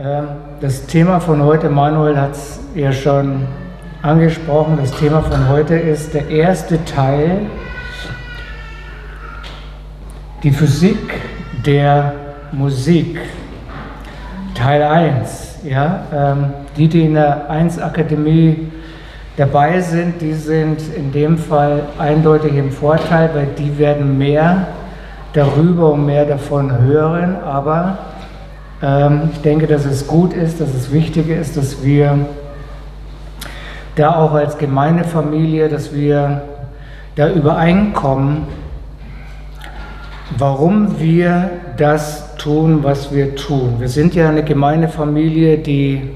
Ähm, das Thema von heute, Manuel hat es ja schon angesprochen, das Thema von heute ist der erste Teil, die Physik der Musik, Teil 1. Ja? Ähm, die, die in der 1 Akademie dabei sind, die sind in dem Fall eindeutig im Vorteil, weil die werden mehr darüber und mehr davon hören, aber ich denke, dass es gut ist, dass es wichtig ist, dass wir da auch als Gemeindefamilie, dass wir da übereinkommen, warum wir das tun, was wir tun. Wir sind ja eine Gemeindefamilie, die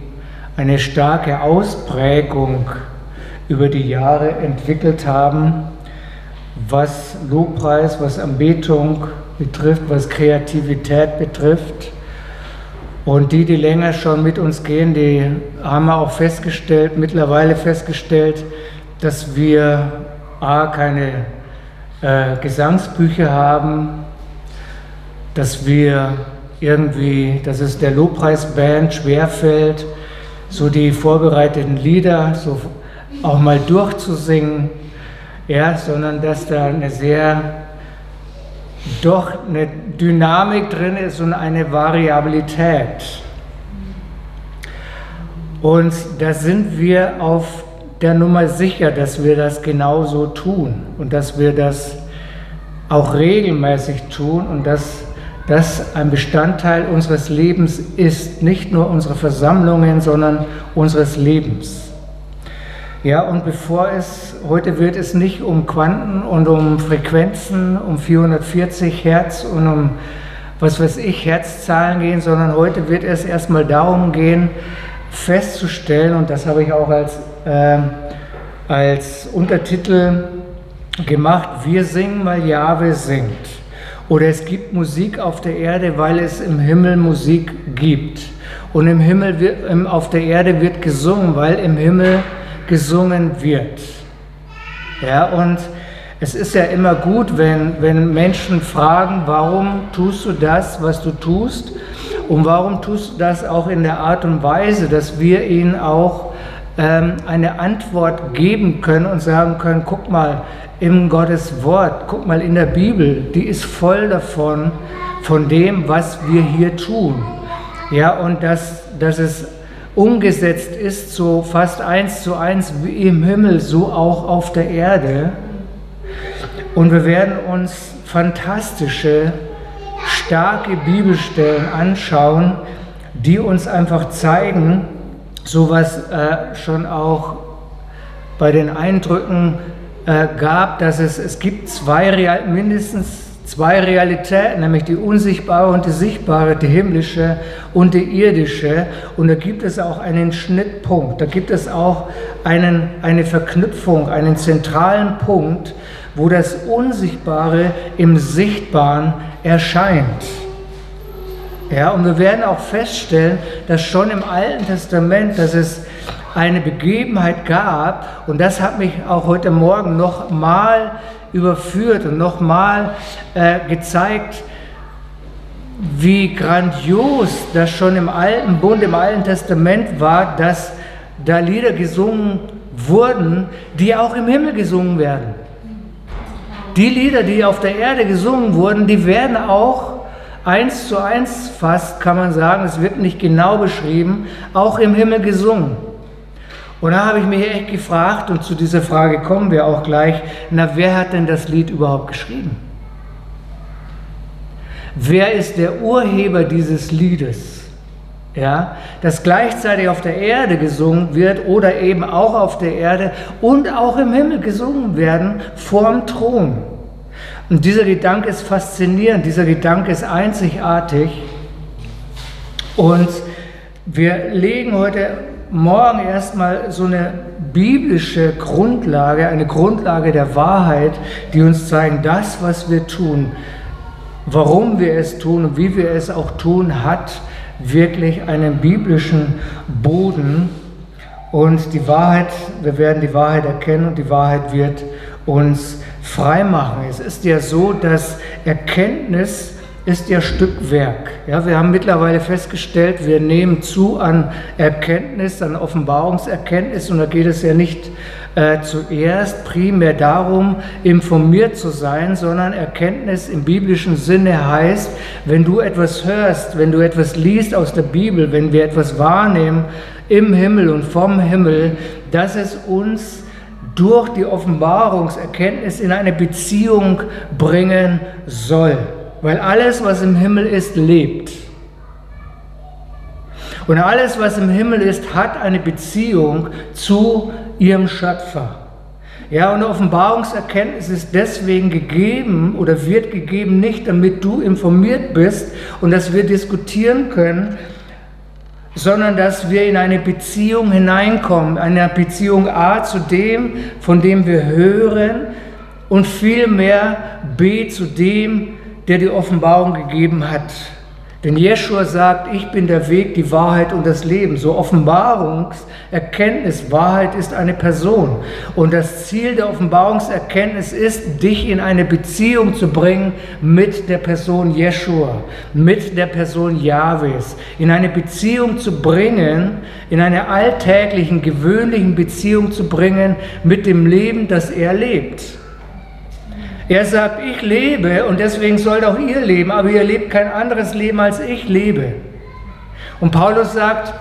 eine starke Ausprägung über die Jahre entwickelt haben, was Lobpreis, was Anbetung betrifft, was Kreativität betrifft. Und die, die länger schon mit uns gehen, die haben auch festgestellt, mittlerweile festgestellt, dass wir A, keine äh, Gesangsbücher haben, dass wir irgendwie, dass es der Lobpreisband schwerfällt, so die vorbereiteten Lieder so auch mal durchzusingen, ja, sondern dass da eine sehr doch eine Dynamik drin ist und eine Variabilität. Und da sind wir auf der Nummer sicher, dass wir das genauso tun und dass wir das auch regelmäßig tun und dass das ein Bestandteil unseres Lebens ist, nicht nur unserer Versammlungen, sondern unseres Lebens. Ja, und bevor es, heute wird es nicht um Quanten und um Frequenzen, um 440 Hertz und um was weiß ich, Herzzahlen gehen, sondern heute wird es erstmal darum gehen, festzustellen, und das habe ich auch als, äh, als Untertitel gemacht, wir singen, weil Jahwe singt. Oder es gibt Musik auf der Erde, weil es im Himmel Musik gibt. Und im Himmel wird, auf der Erde wird gesungen, weil im Himmel gesungen wird. Ja, und es ist ja immer gut, wenn, wenn Menschen fragen, warum tust du das, was du tust? Und warum tust du das auch in der Art und Weise, dass wir ihnen auch ähm, eine Antwort geben können und sagen können, guck mal, im Gottes Wort, guck mal in der Bibel, die ist voll davon, von dem, was wir hier tun. Ja, und dass, dass es umgesetzt ist, so fast eins zu eins wie im Himmel, so auch auf der Erde. Und wir werden uns fantastische, starke Bibelstellen anschauen, die uns einfach zeigen, so was äh, schon auch bei den Eindrücken äh, gab, dass es, es gibt zwei, mindestens zwei Realitäten, nämlich die unsichtbare und die sichtbare, die himmlische und die irdische. Und da gibt es auch einen Schnittpunkt, da gibt es auch einen, eine Verknüpfung, einen zentralen Punkt, wo das Unsichtbare im Sichtbaren erscheint. Ja, und wir werden auch feststellen, dass schon im Alten Testament, dass es eine Begebenheit gab, und das hat mich auch heute Morgen noch mal überführt und nochmal äh, gezeigt, wie grandios das schon im Alten Bund, im Alten Testament war, dass da Lieder gesungen wurden, die auch im Himmel gesungen werden. Die Lieder, die auf der Erde gesungen wurden, die werden auch eins zu eins fast, kann man sagen, es wird nicht genau beschrieben, auch im Himmel gesungen. Und da habe ich mich echt gefragt, und zu dieser Frage kommen wir auch gleich, na, wer hat denn das Lied überhaupt geschrieben? Wer ist der Urheber dieses Liedes? Ja, das gleichzeitig auf der Erde gesungen wird oder eben auch auf der Erde und auch im Himmel gesungen werden vorm Thron. Und dieser Gedanke ist faszinierend, dieser Gedanke ist einzigartig. Und wir legen heute morgen erstmal so eine biblische Grundlage, eine Grundlage der Wahrheit, die uns zeigen, das, was wir tun, warum wir es tun und wie wir es auch tun, hat wirklich einen biblischen Boden. Und die Wahrheit, wir werden die Wahrheit erkennen und die Wahrheit wird uns frei machen. Es ist ja so, dass Erkenntnis ist ja Stückwerk. Ja, wir haben mittlerweile festgestellt, wir nehmen zu an Erkenntnis, an Offenbarungserkenntnis und da geht es ja nicht äh, zuerst primär darum, informiert zu sein, sondern Erkenntnis im biblischen Sinne heißt, wenn du etwas hörst, wenn du etwas liest aus der Bibel, wenn wir etwas wahrnehmen im Himmel und vom Himmel, dass es uns durch die Offenbarungserkenntnis in eine Beziehung bringen soll weil alles, was im Himmel ist, lebt. Und alles, was im Himmel ist, hat eine Beziehung zu ihrem Schöpfer. Ja, und Offenbarungserkenntnis ist deswegen gegeben oder wird gegeben, nicht damit du informiert bist und dass wir diskutieren können, sondern dass wir in eine Beziehung hineinkommen, eine Beziehung A zu dem, von dem wir hören und vielmehr B zu dem, der die Offenbarung gegeben hat. Denn Jeschua sagt, ich bin der Weg, die Wahrheit und das Leben. So Offenbarungserkenntnis, Wahrheit ist eine Person. Und das Ziel der Offenbarungserkenntnis ist, dich in eine Beziehung zu bringen mit der Person Jeschua, mit der Person Jahwes. In eine Beziehung zu bringen, in eine alltäglichen, gewöhnlichen Beziehung zu bringen mit dem Leben, das er lebt. Er sagt, ich lebe und deswegen sollt auch ihr leben, aber ihr lebt kein anderes Leben, als ich lebe. Und Paulus sagt,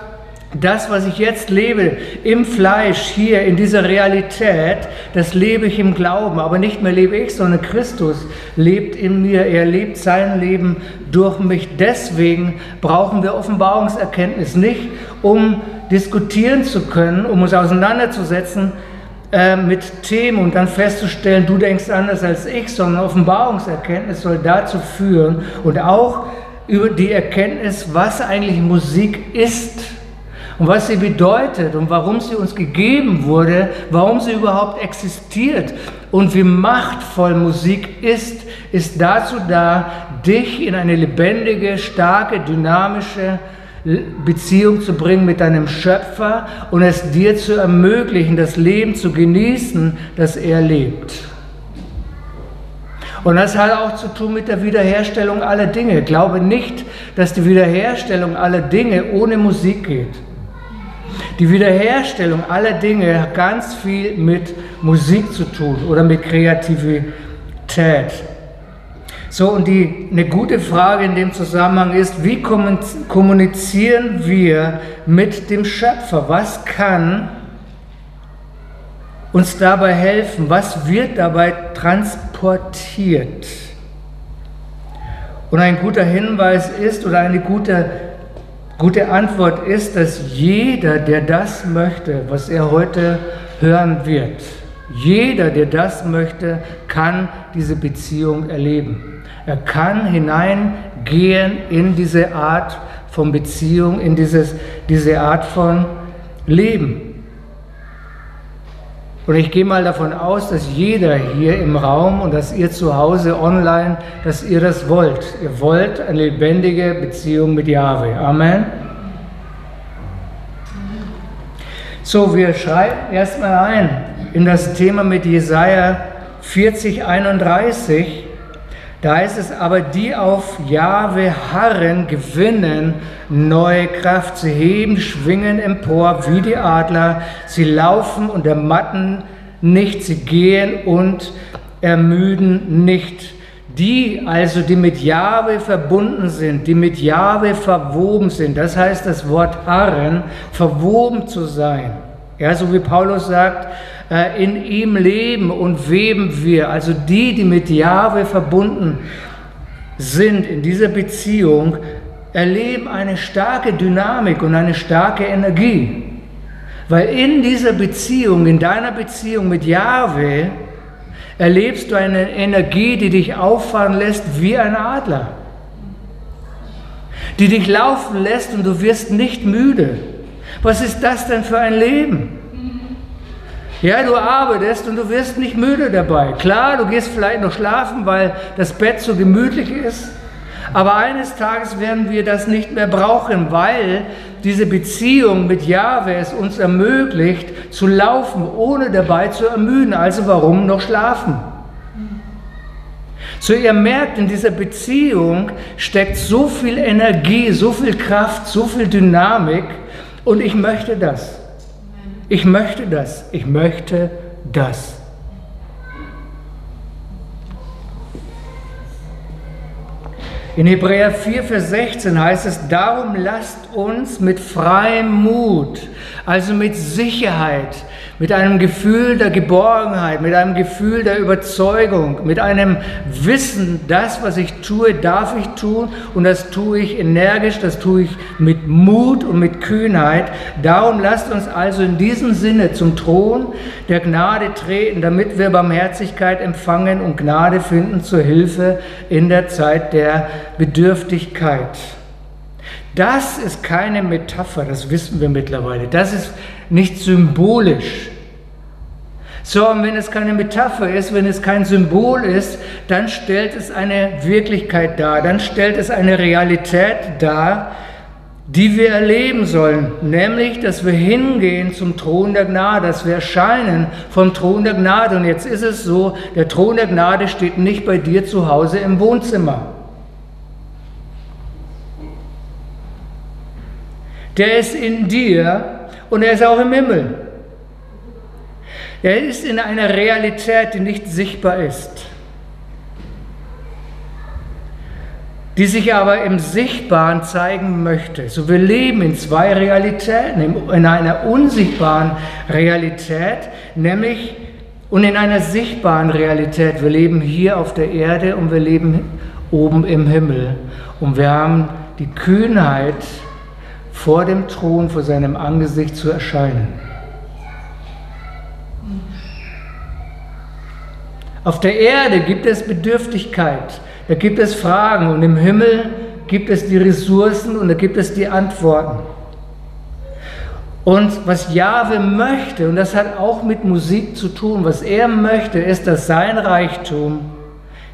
das, was ich jetzt lebe im Fleisch, hier in dieser Realität, das lebe ich im Glauben. Aber nicht mehr lebe ich, sondern Christus lebt in mir. Er lebt sein Leben durch mich. Deswegen brauchen wir Offenbarungserkenntnis nicht, um diskutieren zu können, um uns auseinanderzusetzen äh, mit Themen und dann festzustellen, du denkst anders als ich, sondern Offenbarungserkenntnis soll dazu führen und auch über die Erkenntnis, was eigentlich Musik ist und was sie bedeutet und warum sie uns gegeben wurde, warum sie überhaupt existiert und wie machtvoll Musik ist, ist dazu da, dich in eine lebendige, starke, dynamische, Beziehung zu bringen mit deinem Schöpfer und es dir zu ermöglichen, das Leben zu genießen, das er lebt. Und das hat auch zu tun mit der Wiederherstellung aller Dinge. Glaube nicht, dass die Wiederherstellung aller Dinge ohne Musik geht. Die Wiederherstellung aller Dinge hat ganz viel mit Musik zu tun oder mit Kreativität. So, und die, eine gute Frage in dem Zusammenhang ist, wie kommunizieren wir mit dem Schöpfer? Was kann uns dabei helfen? Was wird dabei transportiert? Und ein guter Hinweis ist oder eine gute, gute Antwort ist, dass jeder, der das möchte, was er heute hören wird, jeder, der das möchte, kann diese Beziehung erleben. Er kann hineingehen in diese Art von Beziehung, in dieses, diese Art von Leben. Und ich gehe mal davon aus, dass jeder hier im Raum und dass ihr zu Hause online, dass ihr das wollt. Ihr wollt eine lebendige Beziehung mit Jahwe. Amen. So, wir schreiben erstmal ein in das Thema mit Jesaja 40, 31. Da heißt es aber, die auf Jahwe harren, gewinnen neue Kraft. Sie heben, schwingen empor wie die Adler. Sie laufen und ermatten nicht. Sie gehen und ermüden nicht. Die also, die mit Jahwe verbunden sind, die mit Jahwe verwoben sind, das heißt das Wort harren, verwoben zu sein. Ja, so wie Paulus sagt, in ihm leben und weben wir. Also die, die mit Jahwe verbunden sind in dieser Beziehung, erleben eine starke Dynamik und eine starke Energie. Weil in dieser Beziehung, in deiner Beziehung mit Jahwe, erlebst du eine Energie, die dich auffahren lässt wie ein Adler. Die dich laufen lässt und du wirst nicht müde. Was ist das denn für ein Leben? Ja, du arbeitest und du wirst nicht müde dabei. Klar, du gehst vielleicht noch schlafen, weil das Bett so gemütlich ist. Aber eines Tages werden wir das nicht mehr brauchen, weil diese Beziehung mit Jahwe es uns ermöglicht, zu laufen, ohne dabei zu ermüden. Also warum noch schlafen? So ihr merkt, in dieser Beziehung steckt so viel Energie, so viel Kraft, so viel Dynamik und ich möchte das. Ich möchte das. Ich möchte das. In Hebräer 4, Vers 16 heißt es, darum lasst uns mit freiem Mut, also mit Sicherheit, mit einem Gefühl der Geborgenheit, mit einem Gefühl der Überzeugung, mit einem Wissen, das, was ich tue, darf ich tun und das tue ich energisch, das tue ich mit Mut und mit Kühnheit. Darum lasst uns also in diesem Sinne zum Thron der Gnade treten, damit wir Barmherzigkeit empfangen und Gnade finden zur Hilfe in der Zeit der Bedürftigkeit. Das ist keine Metapher, das wissen wir mittlerweile. Das ist nicht symbolisch. So, und wenn es keine Metapher ist, wenn es kein Symbol ist, dann stellt es eine Wirklichkeit dar, dann stellt es eine Realität dar, die wir erleben sollen, nämlich, dass wir hingehen zum Thron der Gnade, dass wir erscheinen vom Thron der Gnade. Und jetzt ist es so, der Thron der Gnade steht nicht bei dir zu Hause im Wohnzimmer. Der ist in dir und er ist auch im Himmel. Er ist in einer Realität, die nicht sichtbar ist, die sich aber im Sichtbaren zeigen möchte. So wir leben in zwei Realitäten, in einer unsichtbaren Realität, nämlich und in einer sichtbaren Realität. Wir leben hier auf der Erde und wir leben oben im Himmel. Und wir haben die Kühnheit, vor dem Thron, vor seinem Angesicht zu erscheinen. Auf der Erde gibt es Bedürftigkeit, da gibt es Fragen und im Himmel gibt es die Ressourcen und da gibt es die Antworten. Und was Jahwe möchte, und das hat auch mit Musik zu tun, was er möchte, ist, dass sein Reichtum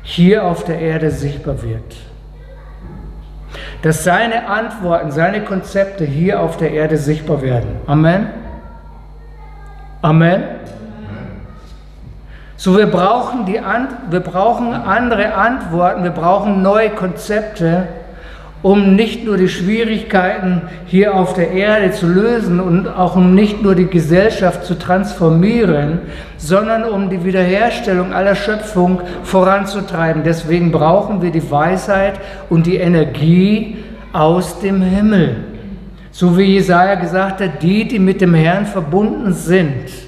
hier auf der Erde sichtbar wird. Dass seine Antworten, seine Konzepte hier auf der Erde sichtbar werden. Amen. Amen. So, wir brauchen, die, wir brauchen andere Antworten, wir brauchen neue Konzepte, um nicht nur die Schwierigkeiten hier auf der Erde zu lösen und auch um nicht nur die Gesellschaft zu transformieren, sondern um die Wiederherstellung aller Schöpfung voranzutreiben. Deswegen brauchen wir die Weisheit und die Energie aus dem Himmel. So wie Jesaja gesagt hat, die, die mit dem Herrn verbunden sind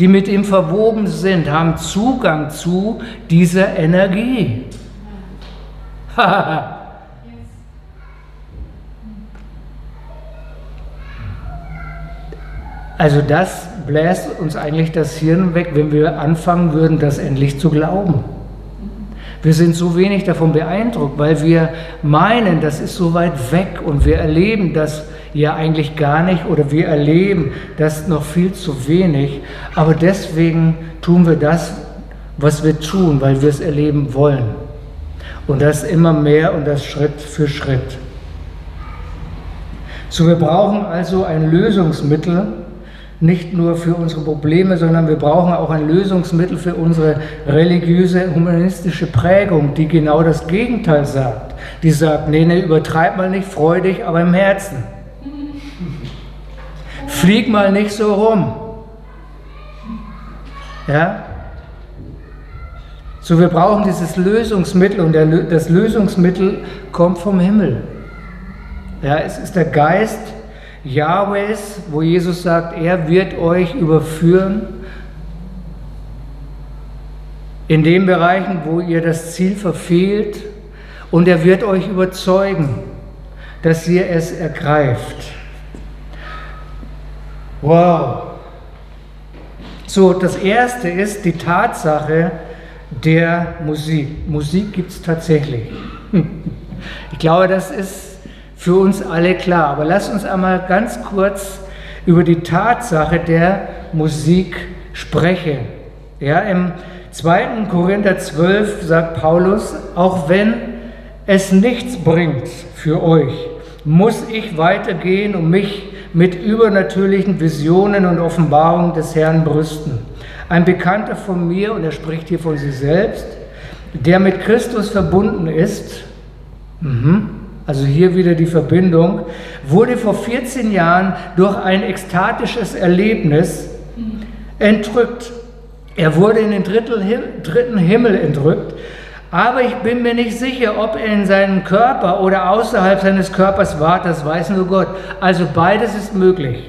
die mit ihm verwoben sind, haben Zugang zu dieser Energie. also das bläst uns eigentlich das Hirn weg, wenn wir anfangen würden, das endlich zu glauben. Wir sind so wenig davon beeindruckt, weil wir meinen, das ist so weit weg und wir erleben das ja eigentlich gar nicht oder wir erleben das noch viel zu wenig. Aber deswegen tun wir das, was wir tun, weil wir es erleben wollen. Und das immer mehr und das Schritt für Schritt. So, wir brauchen also ein Lösungsmittel, nicht nur für unsere Probleme, sondern wir brauchen auch ein Lösungsmittel für unsere religiöse, humanistische Prägung, die genau das Gegenteil sagt. Die sagt, nee, nee, übertreib mal nicht freudig, aber im Herzen. Flieg mal nicht so rum. Ja? So, wir brauchen dieses Lösungsmittel und der, das Lösungsmittel kommt vom Himmel. Ja, es ist der Geist Jahwes, wo Jesus sagt, er wird euch überführen in den Bereichen, wo ihr das Ziel verfehlt und er wird euch überzeugen, dass ihr es ergreift. Wow. So, das erste ist die Tatsache der Musik. Musik gibt es tatsächlich. Ich glaube, das ist für uns alle klar. Aber lass uns einmal ganz kurz über die Tatsache der Musik sprechen. Ja, Im 2. Korinther 12 sagt Paulus, auch wenn es nichts bringt für euch, muss ich weitergehen, um mich mit übernatürlichen Visionen und Offenbarungen des Herrn brüsten. Ein Bekannter von mir, und er spricht hier von sich selbst, der mit Christus verbunden ist, mhm, also hier wieder die Verbindung, wurde vor 14 Jahren durch ein ekstatisches Erlebnis entrückt. Er wurde in den dritten Himmel entrückt, aber ich bin mir nicht sicher, ob er in seinem Körper oder außerhalb seines Körpers war, das weiß nur Gott. Also beides ist möglich.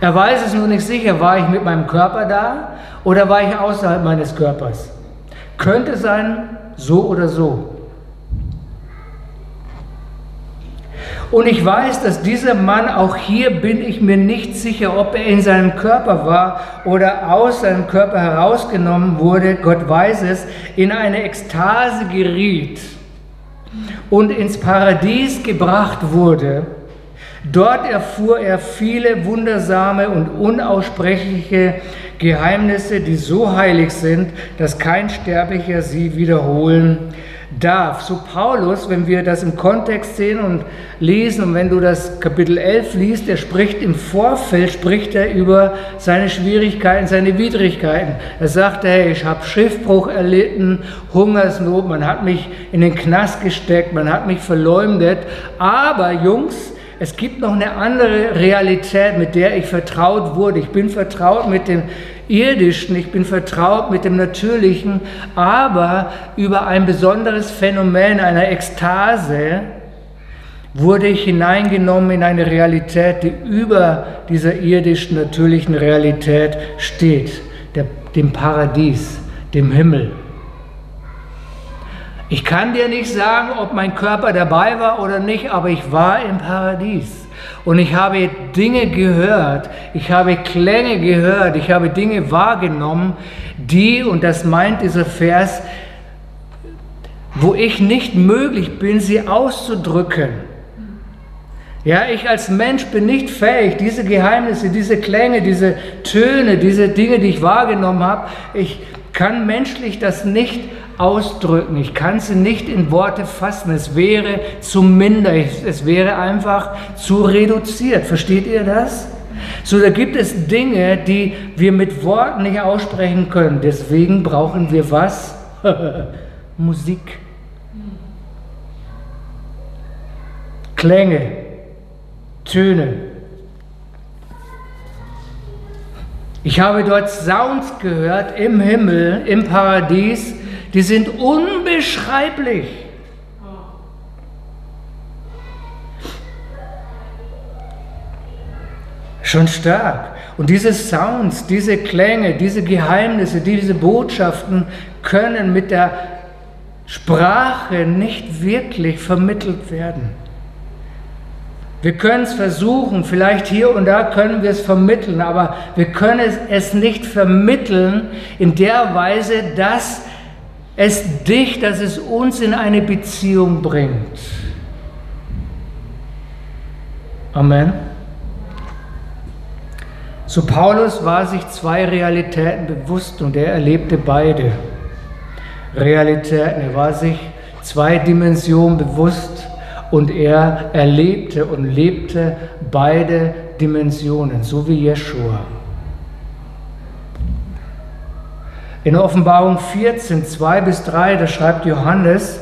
Er weiß es nur nicht sicher, war ich mit meinem Körper da oder war ich außerhalb meines Körpers. Könnte sein, so oder so. Und ich weiß, dass dieser Mann, auch hier bin ich mir nicht sicher, ob er in seinem Körper war oder aus seinem Körper herausgenommen wurde, Gott weiß es, in eine Ekstase geriet und ins Paradies gebracht wurde. Dort erfuhr er viele wundersame und unaussprechliche Geheimnisse, die so heilig sind, dass kein Sterblicher sie wiederholen darf. So Paulus, wenn wir das im Kontext sehen und lesen und wenn du das Kapitel 11 liest, er spricht im Vorfeld, spricht er über seine Schwierigkeiten, seine Widrigkeiten. Er sagt, hey, ich habe Schiffbruch erlitten, Hungersnot, man hat mich in den Knast gesteckt, man hat mich verleumdet, aber Jungs, es gibt noch eine andere Realität, mit der ich vertraut wurde. Ich bin vertraut mit dem Irdischen, ich bin vertraut mit dem Natürlichen, aber über ein besonderes Phänomen einer Ekstase wurde ich hineingenommen in eine Realität, die über dieser irdischen, natürlichen Realität steht, der, dem Paradies, dem Himmel. Ich kann dir nicht sagen, ob mein Körper dabei war oder nicht, aber ich war im Paradies. Und ich habe Dinge gehört, ich habe Klänge gehört, ich habe Dinge wahrgenommen, die, und das meint dieser Vers, wo ich nicht möglich bin, sie auszudrücken. Ja, ich als Mensch bin nicht fähig, diese Geheimnisse, diese Klänge, diese Töne, diese Dinge, die ich wahrgenommen habe, ich kann menschlich das nicht ausdrücken. Ich kann sie nicht in Worte fassen. Es wäre zu minder. Es wäre einfach zu reduziert. Versteht ihr das? So, da gibt es Dinge, die wir mit Worten nicht aussprechen können. Deswegen brauchen wir was? Musik. Klänge, Töne. Ich habe dort Sounds gehört im Himmel, im Paradies, die sind unbeschreiblich. Schon stark. Und diese Sounds, diese Klänge, diese Geheimnisse, diese Botschaften können mit der Sprache nicht wirklich vermittelt werden. Wir können es versuchen, vielleicht hier und da können wir es vermitteln, aber wir können es nicht vermitteln in der Weise, dass es dich, dass es uns in eine Beziehung bringt. Amen. So Paulus war sich zwei Realitäten bewusst und er erlebte beide Realitäten. Er war sich zwei Dimensionen bewusst und er erlebte und lebte beide Dimensionen, so wie Jeschua. In Offenbarung 14, 2 bis 3, da schreibt Johannes,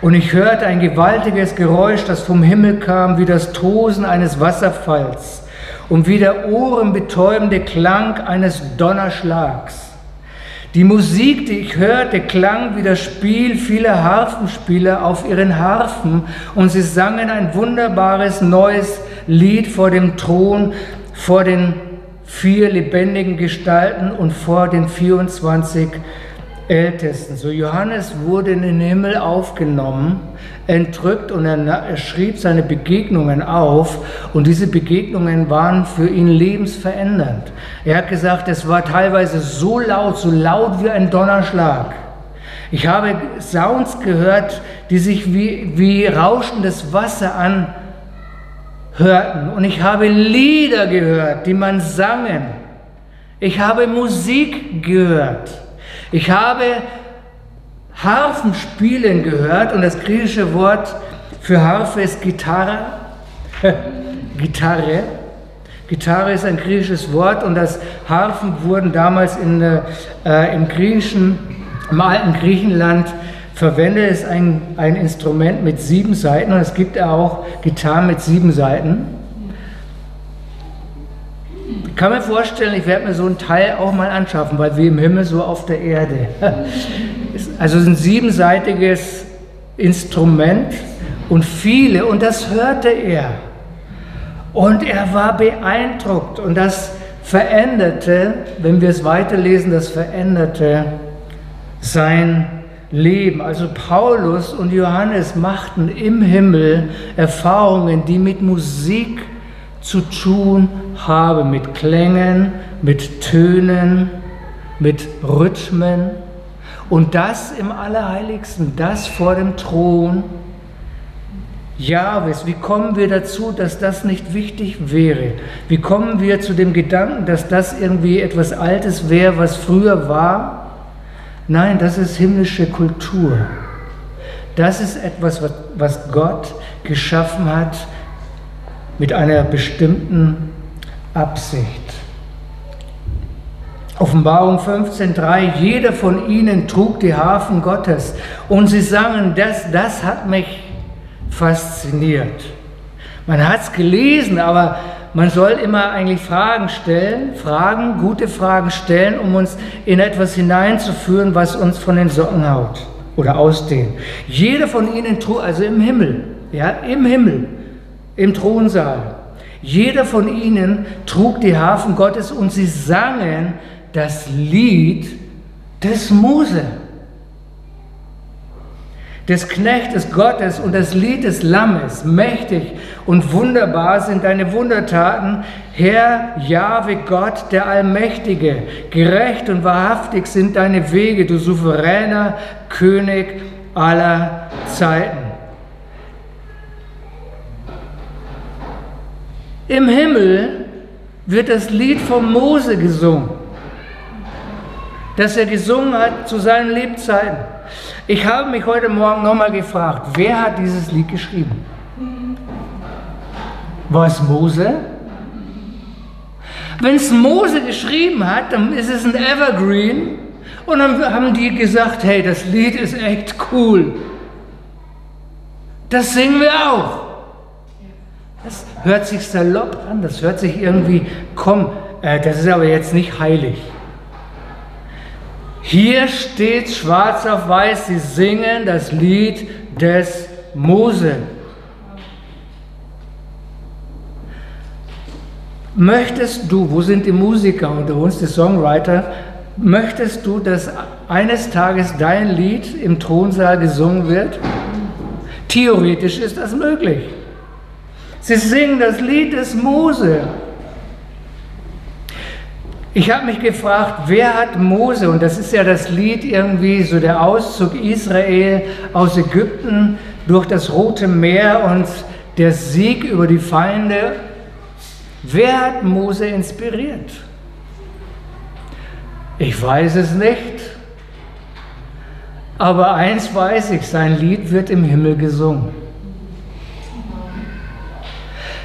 und ich hörte ein gewaltiges Geräusch, das vom Himmel kam, wie das Tosen eines Wasserfalls und wie der ohrenbetäubende Klang eines Donnerschlags. Die Musik, die ich hörte, klang wie das Spiel vieler Harfenspieler auf ihren Harfen und sie sangen ein wunderbares neues Lied vor dem Thron, vor den vier lebendigen Gestalten und vor den 24 Ältesten. So Johannes wurde in den Himmel aufgenommen, entrückt und er, schrieb seine Begegnungen auf und diese Begegnungen waren für ihn lebensverändernd. Er hat gesagt, es war teilweise so laut, so laut wie ein Donnerschlag. Ich habe Sounds gehört, die sich wie, wie rauschendes Wasser an hörten. Und ich habe Lieder gehört, die man sangen. Ich habe Musik gehört. Ich habe Harfen spielen gehört und das griechische Wort für Harfe ist Gitarre. Gitarre. Gitarre ist ein griechisches Wort und das Harfen wurden damals in, äh, im Griechischen Im alten Griechenland verwendet es ein, ein Instrument mit sieben Seiten und es gibt auch Gitarren mit sieben Seiten. Ich kann mir vorstellen, ich werde mir so ein Teil auch mal anschaffen, weil wie im Himmel so auf der Erde. Also ein siebenseitiges Instrument und viele, und das hörte er. Und er war beeindruckt und das veränderte, wenn wir es weiterlesen, das veränderte sein Leben. Also Paulus und Johannes machten im Himmel Erfahrungen, die mit Musik zu tun haben, mit Klängen, mit Tönen, mit Rhythmen. Und das im Allerheiligsten, das vor dem Thron Jahwes. Wie kommen wir dazu, dass das nicht wichtig wäre? Wie kommen wir zu dem Gedanken, dass das irgendwie etwas Altes wäre, was früher war? Nein, das ist himmlische Kultur. Das ist etwas, was Gott geschaffen hat mit einer bestimmten Absicht. Offenbarung 15.3, jeder von ihnen trug die Harfen Gottes und sie sangen, das, das hat mich fasziniert. Man hat es gelesen, aber man soll immer eigentlich Fragen stellen, Fragen, gute Fragen stellen, um uns in etwas hineinzuführen, was uns von den Socken haut oder ausdehnt. Jeder von ihnen trug, also im Himmel, ja, im Himmel, im Thronsaal, jeder von ihnen trug die Harfen Gottes und sie sangen das Lied des Mose des Knechtes Gottes und das Lied des Lammes. Mächtig und wunderbar sind deine Wundertaten, Herr Jahwe Gott, der Allmächtige. Gerecht und wahrhaftig sind deine Wege, du souveräner König aller Zeiten. Im Himmel wird das Lied von Mose gesungen, das er gesungen hat zu seinen Lebzeiten. Ich habe mich heute Morgen nochmal gefragt, wer hat dieses Lied geschrieben? War es Mose? Wenn es Mose geschrieben hat, dann ist es ein Evergreen. Und dann haben die gesagt, hey, das Lied ist echt cool. Das singen wir auch. Das hört sich salopp an, das hört sich irgendwie, komm, äh, das ist aber jetzt nicht heilig. Hier steht schwarz auf weiß, sie singen das Lied des Mose. Möchtest du, wo sind die Musiker unter uns, die Songwriter, möchtest du, dass eines Tages dein Lied im Thronsaal gesungen wird? Theoretisch ist das möglich. Sie singen das Lied des Mose. Ich habe mich gefragt, wer hat Mose, und das ist ja das Lied irgendwie, so der Auszug Israel aus Ägypten durch das Rote Meer und der Sieg über die Feinde, wer hat Mose inspiriert? Ich weiß es nicht, aber eins weiß ich, sein Lied wird im Himmel gesungen.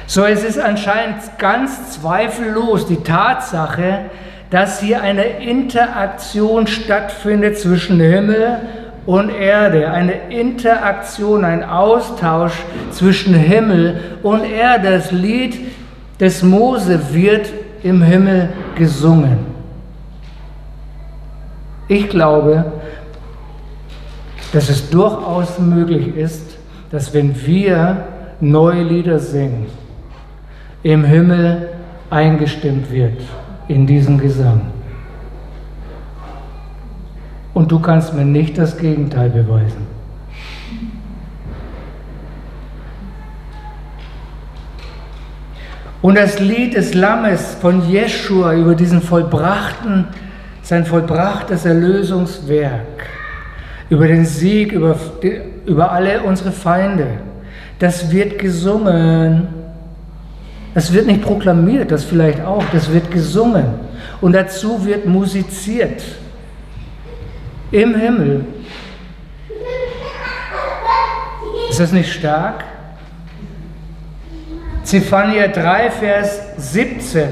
So, es ist anscheinend ganz zweifellos die Tatsache, dass hier eine Interaktion stattfindet zwischen Himmel und Erde, eine Interaktion, ein Austausch zwischen Himmel und Erde. Das Lied des Mose wird im Himmel gesungen. Ich glaube, dass es durchaus möglich ist, dass wenn wir neue Lieder singen, im Himmel eingestimmt wird in diesen Gesang. Und du kannst mir nicht das Gegenteil beweisen. Und das Lied des Lammes von Jeschua über diesen vollbrachten, sein vollbrachtes Erlösungswerk, über den Sieg, über, über alle unsere Feinde, das wird gesungen es wird nicht proklamiert, das vielleicht auch, das wird gesungen. Und dazu wird musiziert. Im Himmel. Ist das nicht stark? Zephania 3, Vers 17.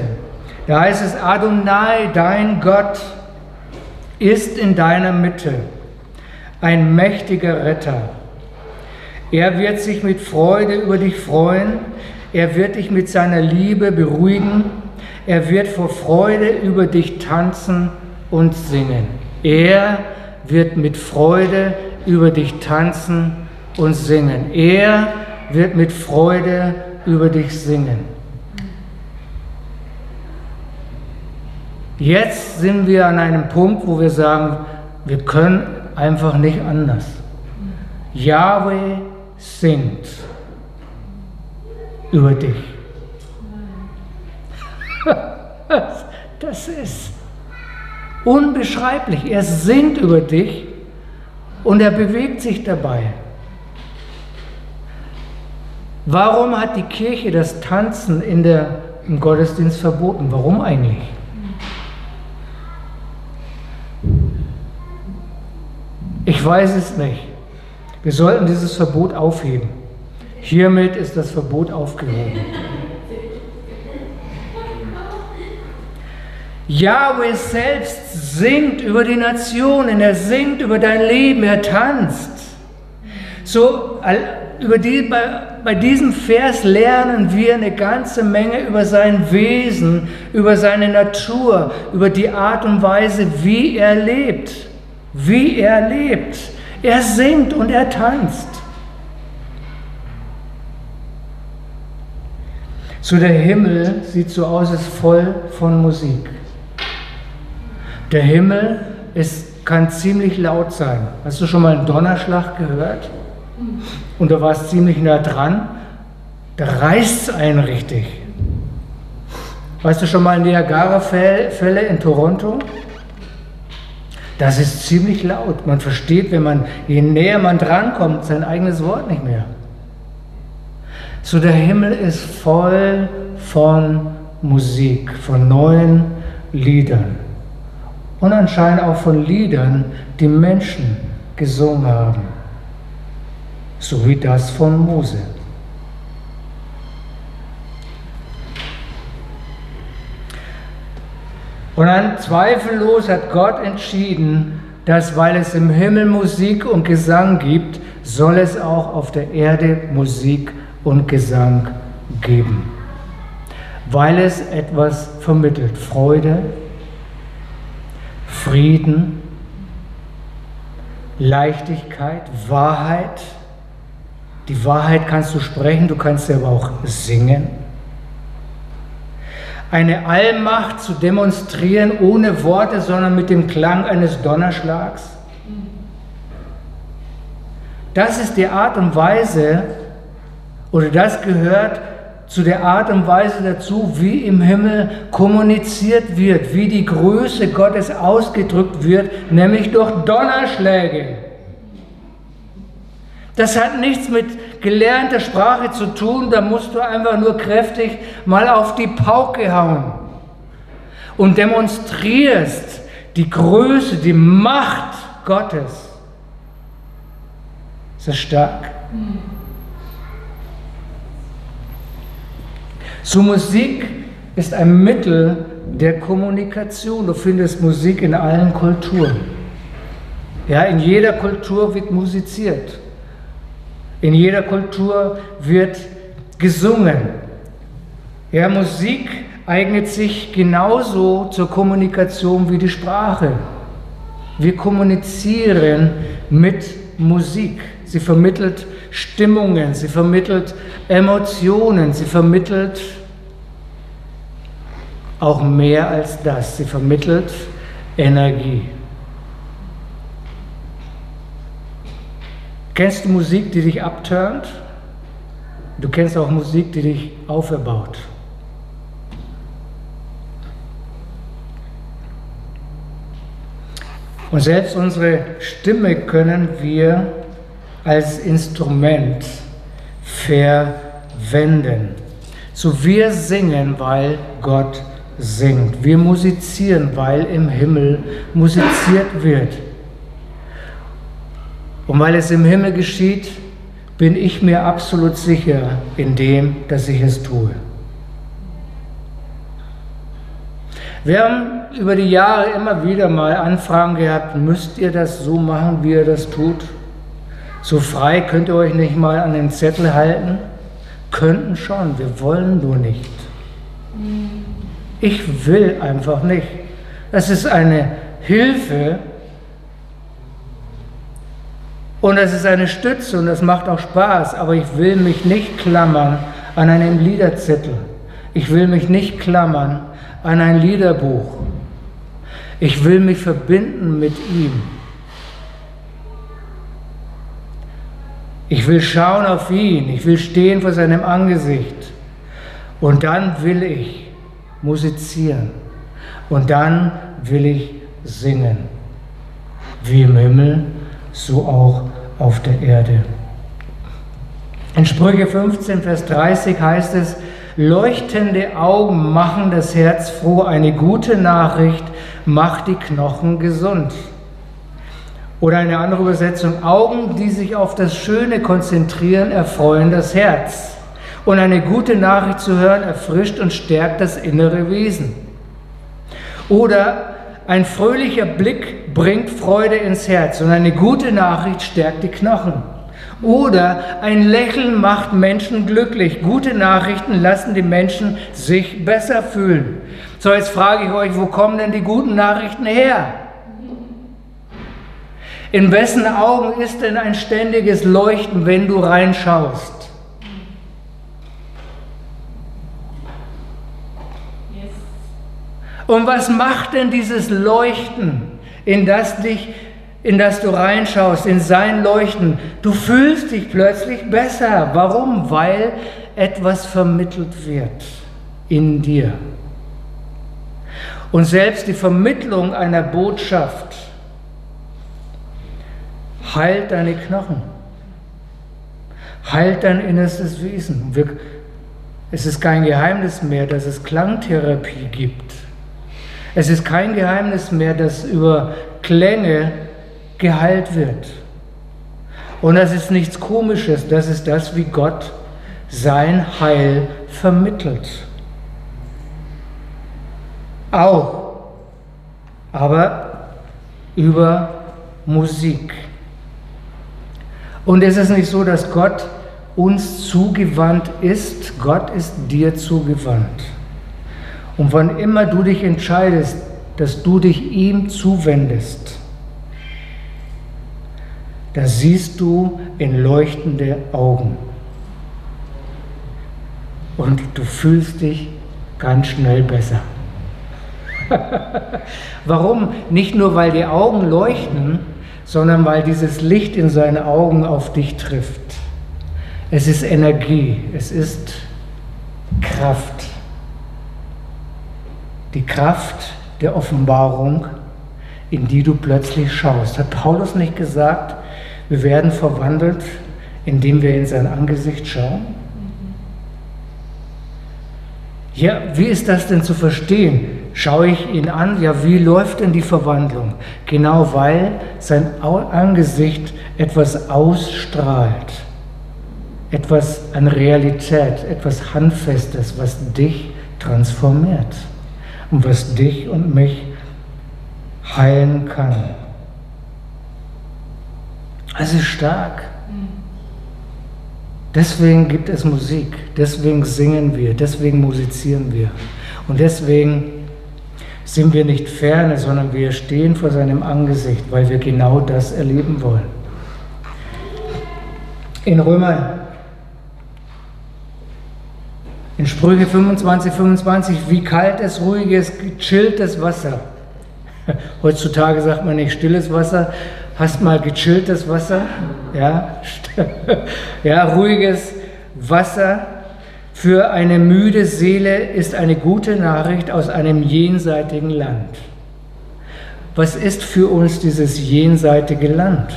Da heißt es, Adonai, dein Gott, ist in deiner Mitte. ein mächtiger Retter. Er wird sich mit Freude über dich freuen, er wird dich mit seiner Liebe beruhigen, er wird vor Freude über dich tanzen und singen. Er wird mit Freude über dich tanzen und singen. Er wird mit Freude über dich singen. Jetzt sind wir an einem Punkt, wo wir sagen, wir können einfach nicht anders. Yahweh singt über dich. Das ist unbeschreiblich. Er singt über dich und er bewegt sich dabei. Warum hat die Kirche das Tanzen in der, im Gottesdienst verboten? Warum eigentlich? Ich weiß es nicht. Wir sollten dieses Verbot aufheben. Hiermit ist das Verbot aufgehoben. Yahweh selbst singt über die Nationen, er singt über dein Leben, er tanzt. So, über die, bei, bei diesem Vers lernen wir eine ganze Menge über sein Wesen, über seine Natur, über die Art und Weise, wie er lebt. Wie er lebt. Er singt und er tanzt. So der Himmel sieht so aus, ist voll von Musik. Der Himmel ist, kann ziemlich laut sein. Hast du schon mal einen Donnerschlag gehört? Und da war es ziemlich nah dran. Da reißt es einen richtig. Weißt du schon mal Niagara-Fälle in Toronto? Das ist ziemlich laut. Man versteht, wenn man, je näher man drankommt, sein eigenes Wort nicht mehr. So der Himmel ist voll von Musik, von neuen Liedern und anscheinend auch von Liedern, die Menschen gesungen haben, so wie das von Mose. Und dann zweifellos hat Gott entschieden, dass weil es im Himmel Musik und Gesang gibt, soll es auch auf der Erde Musik und Gesang geben. Weil es etwas vermittelt, Freude, Frieden, Leichtigkeit, Wahrheit. Die Wahrheit kannst du sprechen, du kannst sie aber auch singen. Eine Allmacht zu demonstrieren ohne Worte, sondern mit dem Klang eines Donnerschlags. Das ist die Art und Weise, oder das gehört zu der Art und Weise dazu, wie im Himmel kommuniziert wird, wie die Größe Gottes ausgedrückt wird, nämlich durch Donnerschläge. Das hat nichts mit gelernter Sprache zu tun, da musst du einfach nur kräftig mal auf die Pauke hauen und demonstrierst die Größe, die Macht Gottes. Ist das stark? Mhm. So Musik ist ein Mittel der Kommunikation. Du findest Musik in allen Kulturen. Ja, in jeder Kultur wird musiziert. In jeder Kultur wird gesungen. Ja, Musik eignet sich genauso zur Kommunikation wie die Sprache. Wir kommunizieren mit Musik. Sie vermittelt Stimmungen, sie vermittelt Emotionen, sie vermittelt auch mehr als das, sie vermittelt Energie. Kennst du Musik, die dich abturnt? Du kennst auch Musik, die dich auferbaut. Und selbst unsere Stimme können wir als Instrument verwenden. So wir singen, weil Gott singt. Wir musizieren, weil im Himmel musiziert wird. Und weil es im Himmel geschieht, bin ich mir absolut sicher in dem, dass ich es tue. Wir haben über die Jahre immer wieder mal Anfragen gehabt, müsst ihr das so machen, wie ihr das tut? So frei könnt ihr euch nicht mal an den Zettel halten? Könnten schon, wir wollen nur nicht. Ich will einfach nicht. Das ist eine Hilfe und das ist eine Stütze und das macht auch Spaß, aber ich will mich nicht klammern an einem Liederzettel. Ich will mich nicht klammern an ein Liederbuch. Ich will mich verbinden mit ihm. Ich will schauen auf ihn. Ich will stehen vor seinem Angesicht. Und dann will ich musizieren. Und dann will ich singen. Wie im Himmel, so auch auf der Erde. In Sprüche 15, Vers 30 heißt es, leuchtende Augen machen das Herz froh, eine gute Nachricht macht die Knochen gesund. Oder eine andere Übersetzung, Augen, die sich auf das Schöne konzentrieren, erfreuen das Herz. Und eine gute Nachricht zu hören, erfrischt und stärkt das innere Wesen. Oder ein fröhlicher Blick bringt Freude ins Herz und eine gute Nachricht stärkt die Knochen. Oder ein Lächeln macht Menschen glücklich. Gute Nachrichten lassen die Menschen sich besser fühlen. So, jetzt frage ich euch, wo kommen denn die guten Nachrichten her? In wessen Augen ist denn ein ständiges Leuchten, wenn du reinschaust? Und was macht denn dieses Leuchten, in das dich in das du reinschaust, in sein Leuchten, du fühlst dich plötzlich besser. Warum? Weil etwas vermittelt wird in dir. Und selbst die Vermittlung einer Botschaft heilt deine Knochen, heilt dein innerstes Wesen. Es ist kein Geheimnis mehr, dass es Klangtherapie gibt. Es ist kein Geheimnis mehr, dass über Klänge geheilt wird. Und das ist nichts Komisches, das ist das, wie Gott sein Heil vermittelt. Auch, aber über Musik. Und es ist nicht so, dass Gott uns zugewandt ist, Gott ist dir zugewandt. Und wann immer du dich entscheidest, dass du dich ihm zuwendest, da siehst du in leuchtende Augen. Und du fühlst dich ganz schnell besser. Warum? Nicht nur, weil die Augen leuchten, sondern weil dieses Licht in seinen Augen auf dich trifft. Es ist Energie, es ist Kraft. Die Kraft der Offenbarung, in die du plötzlich schaust. Hat Paulus nicht gesagt, wir werden verwandelt, indem wir in sein Angesicht schauen. Ja, wie ist das denn zu verstehen? Schaue ich ihn an, ja, wie läuft denn die Verwandlung? Genau weil sein Angesicht etwas ausstrahlt, etwas an Realität, etwas Handfestes, was dich transformiert und was dich und mich heilen kann. Ist stark. Deswegen gibt es Musik, deswegen singen wir, deswegen musizieren wir. Und deswegen sind wir nicht ferne, sondern wir stehen vor seinem Angesicht, weil wir genau das erleben wollen. In Römer, in Sprüche 25, 25, wie kaltes, ruhiges, gechilltes Wasser. Heutzutage sagt man nicht stilles Wasser, Hast mal gechilltes Wasser, ja, ja, ruhiges Wasser für eine müde Seele ist eine gute Nachricht aus einem jenseitigen Land. Was ist für uns dieses jenseitige Land?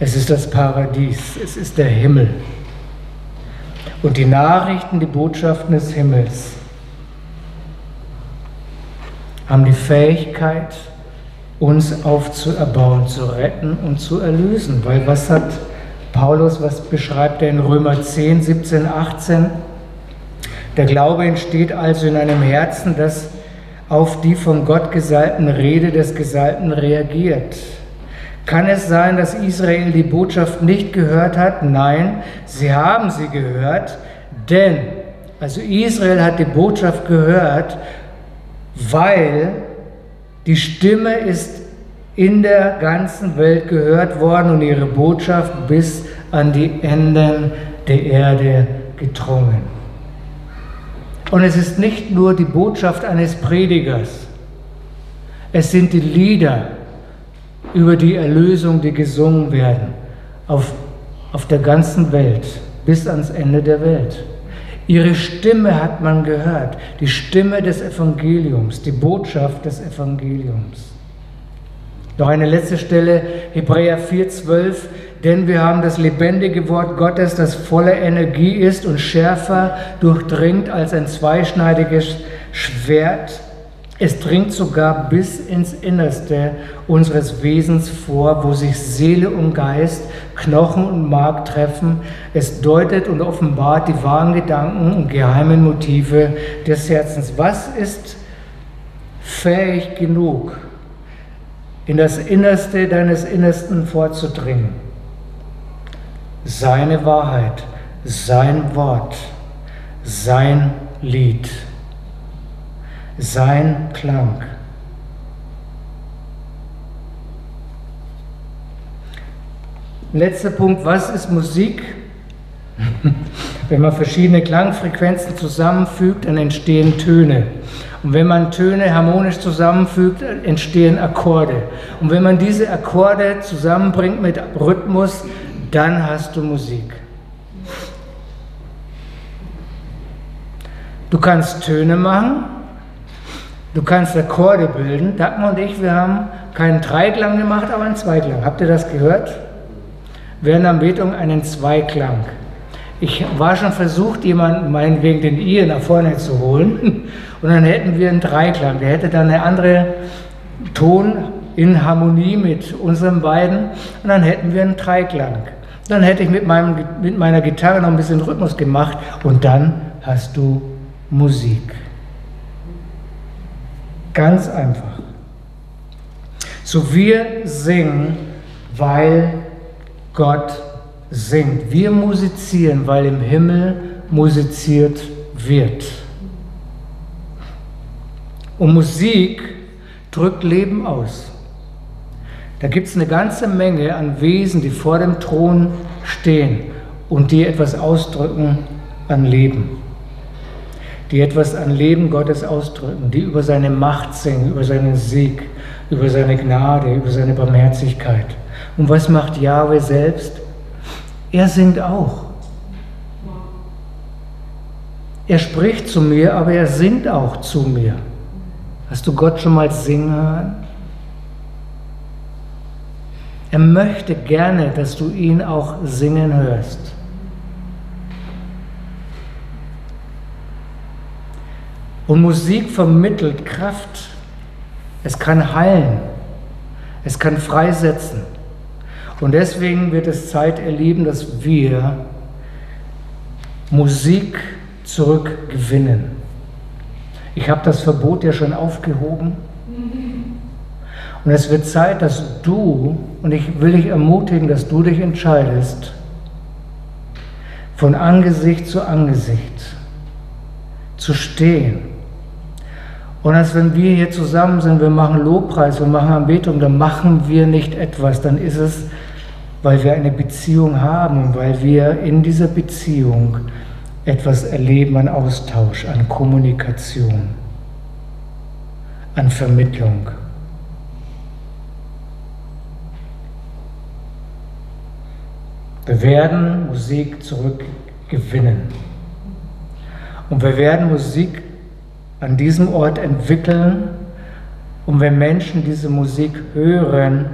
Es ist das Paradies, es ist der Himmel. Und die Nachrichten, die Botschaften des Himmels haben die Fähigkeit, uns aufzuerbauen, zu retten und zu erlösen. Weil was hat Paulus, was beschreibt er in Römer 10, 17, 18? Der Glaube entsteht also in einem Herzen, das auf die von Gott gesalbten Rede des Gesalbten reagiert. Kann es sein, dass Israel die Botschaft nicht gehört hat? Nein, sie haben sie gehört, denn, also Israel hat die Botschaft gehört, weil die Stimme ist in der ganzen Welt gehört worden und ihre Botschaft bis an die Enden der Erde gedrungen. Und es ist nicht nur die Botschaft eines Predigers, es sind die Lieder über die Erlösung, die gesungen werden auf, auf der ganzen Welt bis ans Ende der Welt. Ihre Stimme hat man gehört, die Stimme des Evangeliums, die Botschaft des Evangeliums. Noch eine letzte Stelle, Hebräer 4,12. Denn wir haben das lebendige Wort Gottes, das voller Energie ist und schärfer durchdringt als ein zweischneidiges Schwert. Es dringt sogar bis ins Innerste unseres Wesens vor, wo sich Seele und Geist, Knochen und Mark treffen. Es deutet und offenbart die wahren Gedanken und geheimen Motive des Herzens. Was ist fähig genug, in das Innerste deines Innersten vorzudringen. Seine Wahrheit, sein Wort, sein Lied, sein Klang. Letzter Punkt, was ist Musik? Wenn man verschiedene Klangfrequenzen zusammenfügt, dann entstehen Töne. Und wenn man Töne harmonisch zusammenfügt, entstehen Akkorde. Und wenn man diese Akkorde zusammenbringt mit Rhythmus, dann hast du Musik. Du kannst Töne machen, du kannst Akkorde bilden. Dagmar und ich, wir haben keinen Dreiklang gemacht, aber einen Zweiklang. Habt ihr das gehört? Während der Anbetung einen Zweiklang. Ich war schon versucht, jemanden meinetwegen den I nach vorne zu holen und dann hätten wir einen Dreiklang. Der hätte dann eine andere Ton in Harmonie mit unseren beiden und dann hätten wir einen Dreiklang. Dann hätte ich mit, meinem, mit meiner Gitarre noch ein bisschen Rhythmus gemacht und dann hast du Musik. Ganz einfach. So wir singen, weil Gott singt. Wir musizieren, weil im Himmel musiziert wird. Und Musik drückt Leben aus. Da gibt es eine ganze Menge an Wesen, die vor dem Thron stehen und die etwas ausdrücken an Leben. Die etwas an Leben Gottes ausdrücken, die über seine Macht singen, über seinen Sieg, über seine Gnade, über seine Barmherzigkeit. Und was macht Jahwe selbst? Er singt auch. Er spricht zu mir, aber er singt auch zu mir. Hast du Gott schon mal singen hören? Er möchte gerne, dass du ihn auch singen hörst. Und Musik vermittelt Kraft. Es kann heilen. Es kann freisetzen. Und deswegen wird es Zeit erleben, dass wir Musik zurückgewinnen. Ich habe das Verbot ja schon aufgehoben. Und es wird Zeit, dass du, und ich will dich ermutigen, dass du dich entscheidest, von Angesicht zu Angesicht zu stehen. Und als wenn wir hier zusammen sind, wir machen Lobpreis, wir machen Anbetung, dann machen wir nicht etwas, dann ist es weil wir eine Beziehung haben weil wir in dieser Beziehung etwas erleben an Austausch, an Kommunikation, an Vermittlung. Wir werden Musik zurückgewinnen. Und wir werden Musik an diesem Ort entwickeln. Und wenn Menschen diese Musik hören,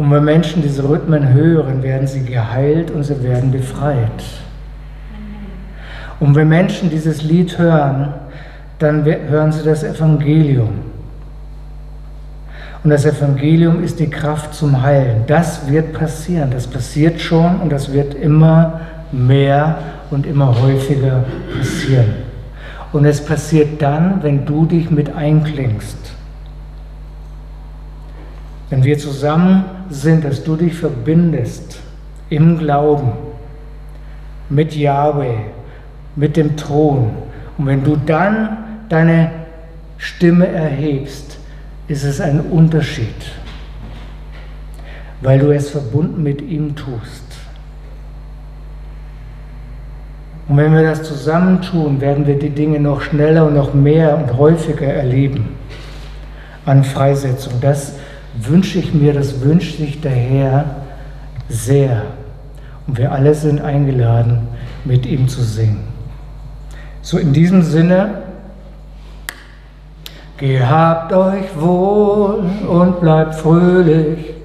und wenn Menschen diese Rhythmen hören, werden sie geheilt und sie werden befreit. Und wenn Menschen dieses Lied hören, dann hören sie das Evangelium. Und das Evangelium ist die Kraft zum Heilen. Das wird passieren, das passiert schon und das wird immer mehr und immer häufiger passieren. Und es passiert dann, wenn du dich mit einklingst. Wenn wir zusammen sind, dass du dich verbindest im Glauben mit Yahweh, mit dem Thron. Und wenn du dann deine Stimme erhebst, ist es ein Unterschied, weil du es verbunden mit ihm tust. Und wenn wir das zusammen tun, werden wir die Dinge noch schneller und noch mehr und häufiger erleben an Freisetzung. Das wünsche ich mir, das wünscht sich der Herr sehr. Und wir alle sind eingeladen, mit ihm zu singen. So in diesem Sinne, gehabt euch wohl und bleibt fröhlich